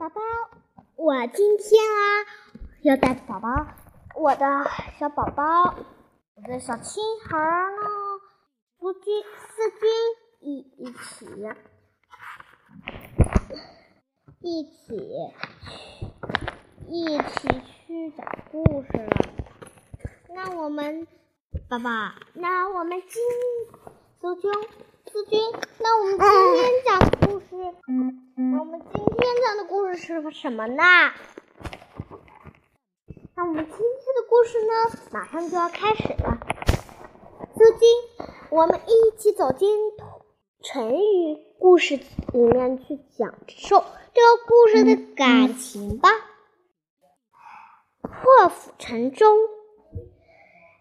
宝宝，我今天啊要带宝宝，我的小宝宝，我的小青孩呢，夫君四军一一起一起一起去讲故事了。那我们爸爸，那我们今苏军苏军，那我们今天讲故事，那我们今天讲的故事是什么呢？那我们今天的故事呢，马上就要开始了。苏军，我们一起走进成语故事里面去讲受这个故事的感情吧。破釜沉舟。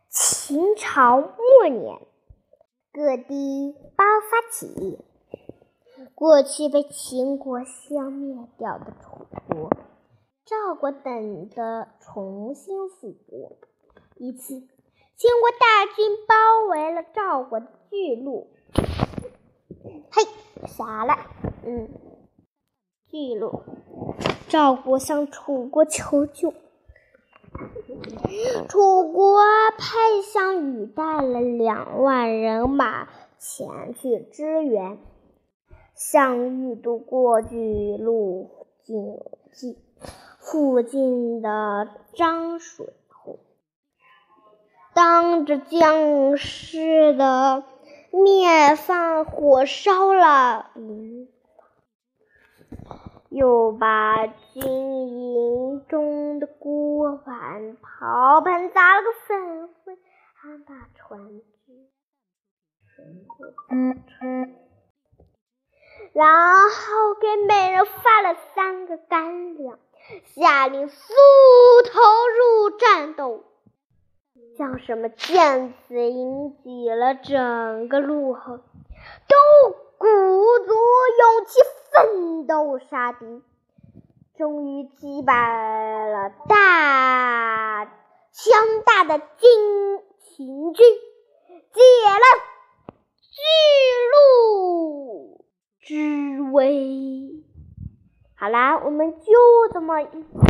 秦朝末年，各地爆发起义。过去被秦国消灭掉的楚国、赵国等的重新复国。一次，秦国大军包围了赵国的巨鹿。嘿，下来，嗯，巨鹿。赵国向楚国求救。楚国派项羽带了两万人马前去支援。项羽渡过巨鹿近附近的漳水后，当着将士的面放火烧了又把军营中的锅碗瓢盆砸了个粉碎，还把船只全部然后给每人发了三个干粮，下令速投入战斗。将士们见此，引起了整个陆后，都鼓足勇气奋斗杀敌，终于击败了大强大的金秦军，解了巨鹿喂。好啦，我们就这么一讲。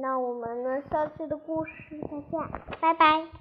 那我们呢？下期的故事再见，拜拜。